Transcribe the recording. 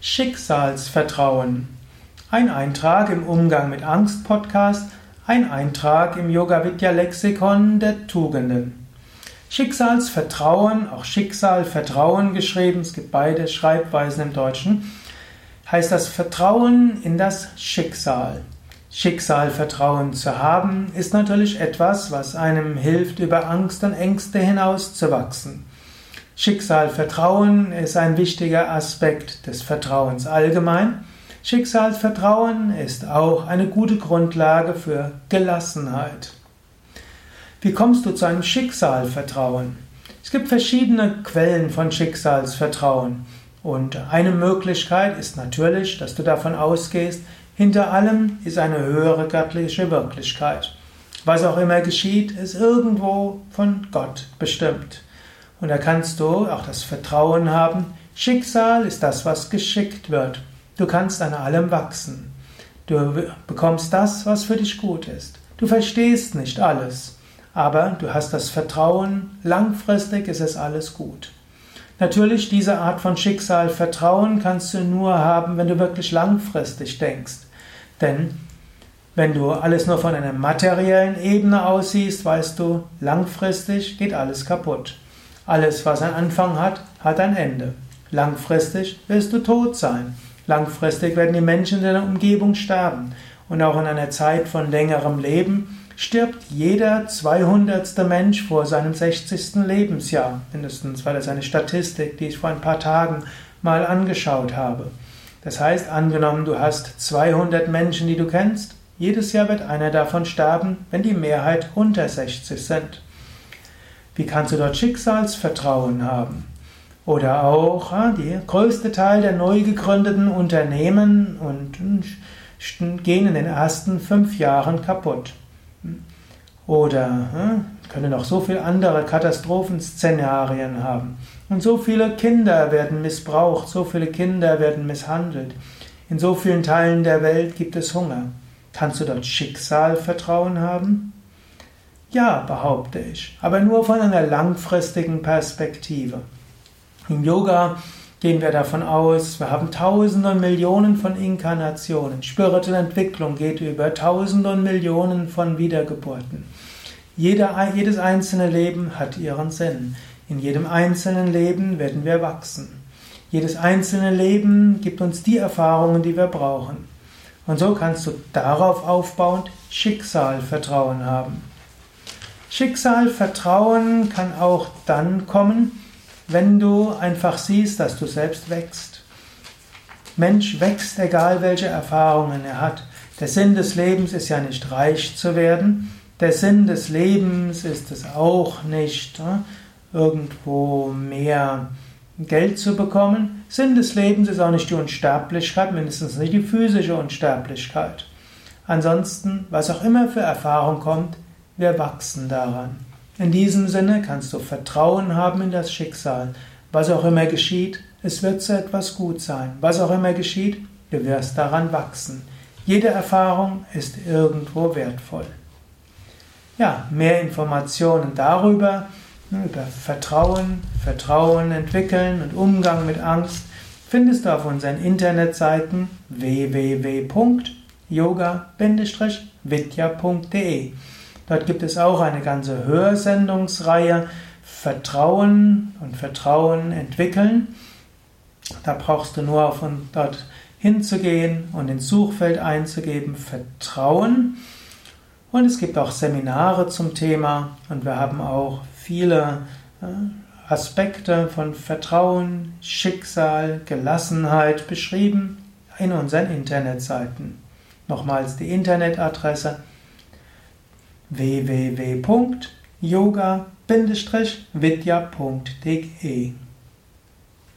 Schicksalsvertrauen. Ein Eintrag im Umgang mit Angst Podcast, ein Eintrag im Yoga Vidya Lexikon der Tugenden. Schicksalsvertrauen, auch Schicksal, Vertrauen geschrieben, es gibt beide Schreibweisen im Deutschen, heißt das Vertrauen in das Schicksal. Schicksalvertrauen zu haben, ist natürlich etwas, was einem hilft, über Angst und Ängste hinauszuwachsen. Schicksalvertrauen ist ein wichtiger Aspekt des Vertrauens allgemein. Schicksalsvertrauen ist auch eine gute Grundlage für Gelassenheit. Wie kommst du zu einem Schicksalvertrauen? Es gibt verschiedene Quellen von Schicksalsvertrauen. Und eine Möglichkeit ist natürlich, dass du davon ausgehst, hinter allem ist eine höhere göttliche Wirklichkeit. Was auch immer geschieht, ist irgendwo von Gott bestimmt. Und da kannst du auch das Vertrauen haben, Schicksal ist das, was geschickt wird. Du kannst an allem wachsen. Du bekommst das, was für dich gut ist. Du verstehst nicht alles, aber du hast das Vertrauen, langfristig ist es alles gut. Natürlich, diese Art von Schicksal, Vertrauen kannst du nur haben, wenn du wirklich langfristig denkst. Denn wenn du alles nur von einer materiellen Ebene aussiehst, weißt du, langfristig geht alles kaputt. Alles, was einen Anfang hat, hat ein Ende. Langfristig wirst du tot sein. Langfristig werden die Menschen in deiner Umgebung sterben. Und auch in einer Zeit von längerem Leben stirbt jeder 200. Mensch vor seinem 60. Lebensjahr. Mindestens war das eine Statistik, die ich vor ein paar Tagen mal angeschaut habe. Das heißt, angenommen, du hast 200 Menschen, die du kennst, jedes Jahr wird einer davon sterben, wenn die Mehrheit unter 60 sind. Wie kannst du dort Schicksalsvertrauen haben? Oder auch ah, der größte Teil der neu gegründeten Unternehmen und hm, gehen in den ersten fünf Jahren kaputt. Oder hm, können noch so viele andere Katastrophenszenarien haben. Und so viele Kinder werden missbraucht, so viele Kinder werden misshandelt. In so vielen Teilen der Welt gibt es Hunger. Kannst du dort Schicksalvertrauen haben? Ja, behaupte ich, aber nur von einer langfristigen Perspektive. Im Yoga gehen wir davon aus, wir haben Tausende und Millionen von Inkarnationen. Spirituelle Entwicklung geht über Tausende und Millionen von Wiedergeburten. Jeder, jedes einzelne Leben hat ihren Sinn. In jedem einzelnen Leben werden wir wachsen. Jedes einzelne Leben gibt uns die Erfahrungen, die wir brauchen. Und so kannst du darauf aufbauend Schicksalvertrauen haben. Schicksalvertrauen kann auch dann kommen, wenn du einfach siehst, dass du selbst wächst. Mensch wächst, egal welche Erfahrungen er hat. Der Sinn des Lebens ist ja nicht reich zu werden, der Sinn des Lebens ist es auch nicht, ne, irgendwo mehr Geld zu bekommen. Sinn des Lebens ist auch nicht die Unsterblichkeit, mindestens nicht die physische Unsterblichkeit. Ansonsten, was auch immer für Erfahrung kommt, wir wachsen daran. In diesem Sinne kannst du Vertrauen haben in das Schicksal. Was auch immer geschieht, es wird zu etwas gut sein. Was auch immer geschieht, du wirst daran wachsen. Jede Erfahrung ist irgendwo wertvoll. Ja, mehr Informationen darüber, ne, über Vertrauen, Vertrauen entwickeln und Umgang mit Angst findest du auf unseren Internetseiten www.yoga-vidya.de. Dort gibt es auch eine ganze Hörsendungsreihe Vertrauen und Vertrauen entwickeln. Da brauchst du nur auf und dort hinzugehen und ins Suchfeld einzugeben Vertrauen. Und es gibt auch Seminare zum Thema und wir haben auch viele äh, Aspekte von Vertrauen, Schicksal, Gelassenheit beschrieben in unseren Internetseiten. Nochmals die Internetadresse www.yoga-vidya.de